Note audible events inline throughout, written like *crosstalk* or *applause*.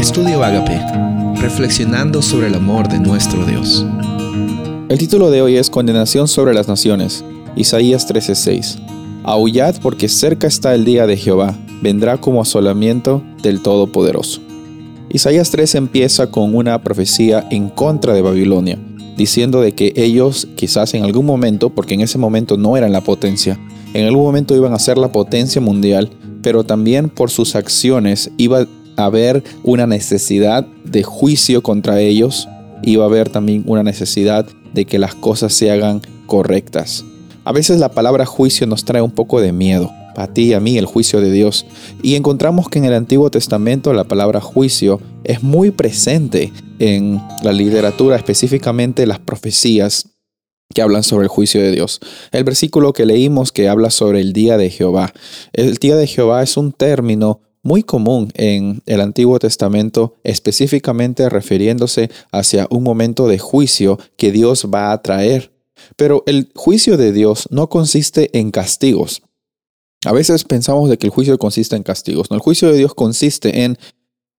Estudio Agape, reflexionando sobre el amor de nuestro Dios. El título de hoy es Condenación sobre las naciones, Isaías 13:6. Aullad porque cerca está el día de Jehová, vendrá como asolamiento del Todopoderoso. Isaías 3 empieza con una profecía en contra de Babilonia, diciendo de que ellos quizás en algún momento, porque en ese momento no eran la potencia, en algún momento iban a ser la potencia mundial, pero también por sus acciones iba haber una necesidad de juicio contra ellos, iba a haber también una necesidad de que las cosas se hagan correctas. A veces la palabra juicio nos trae un poco de miedo, para ti y a mí el juicio de Dios. Y encontramos que en el Antiguo Testamento la palabra juicio es muy presente en la literatura, específicamente las profecías que hablan sobre el juicio de Dios. El versículo que leímos que habla sobre el día de Jehová. El día de Jehová es un término muy común en el Antiguo Testamento, específicamente refiriéndose hacia un momento de juicio que Dios va a traer. Pero el juicio de Dios no consiste en castigos. A veces pensamos de que el juicio consiste en castigos. No, el juicio de Dios consiste en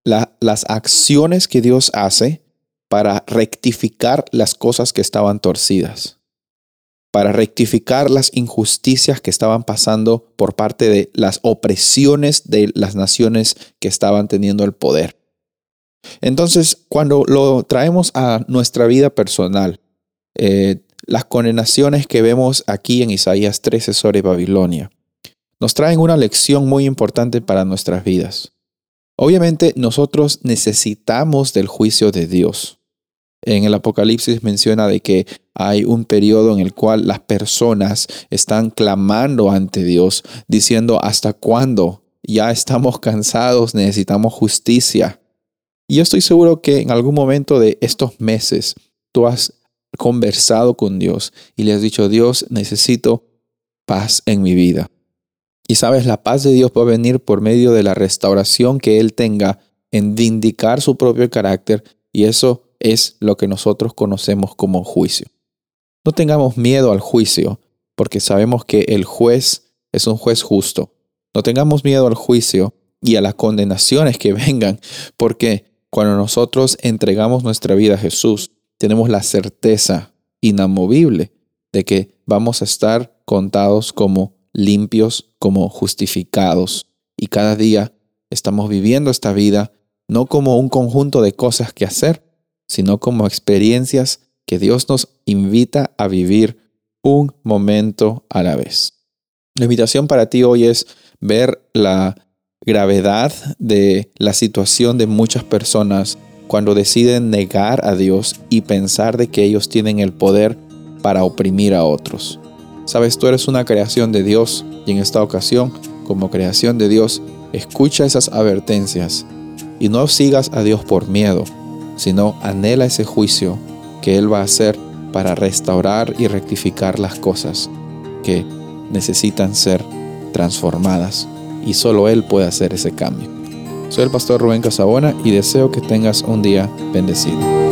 las acciones que Dios hace para rectificar las cosas que estaban torcidas para rectificar las injusticias que estaban pasando por parte de las opresiones de las naciones que estaban teniendo el poder. Entonces, cuando lo traemos a nuestra vida personal, eh, las condenaciones que vemos aquí en Isaías 13 sobre Babilonia, nos traen una lección muy importante para nuestras vidas. Obviamente nosotros necesitamos del juicio de Dios. En el Apocalipsis menciona de que hay un periodo en el cual las personas están clamando ante Dios, diciendo, ¿hasta cuándo? Ya estamos cansados, necesitamos justicia. Y yo estoy seguro que en algún momento de estos meses tú has conversado con Dios y le has dicho, Dios, necesito paz en mi vida. Y sabes, la paz de Dios va a venir por medio de la restauración que Él tenga en vindicar su propio carácter y eso es lo que nosotros conocemos como juicio. No tengamos miedo al juicio, porque sabemos que el juez es un juez justo. No tengamos miedo al juicio y a las condenaciones que *laughs* vengan, porque cuando nosotros entregamos nuestra vida a Jesús, tenemos la certeza inamovible de que vamos a estar contados como limpios, como justificados. Y cada día estamos viviendo esta vida no como un conjunto de cosas que hacer, sino como experiencias que Dios nos invita a vivir un momento a la vez. La invitación para ti hoy es ver la gravedad de la situación de muchas personas cuando deciden negar a Dios y pensar de que ellos tienen el poder para oprimir a otros. Sabes, tú eres una creación de Dios y en esta ocasión, como creación de Dios, escucha esas advertencias y no sigas a Dios por miedo, sino anhela ese juicio que Él va a hacer para restaurar y rectificar las cosas que necesitan ser transformadas. Y solo Él puede hacer ese cambio. Soy el pastor Rubén Casabona y deseo que tengas un día bendecido.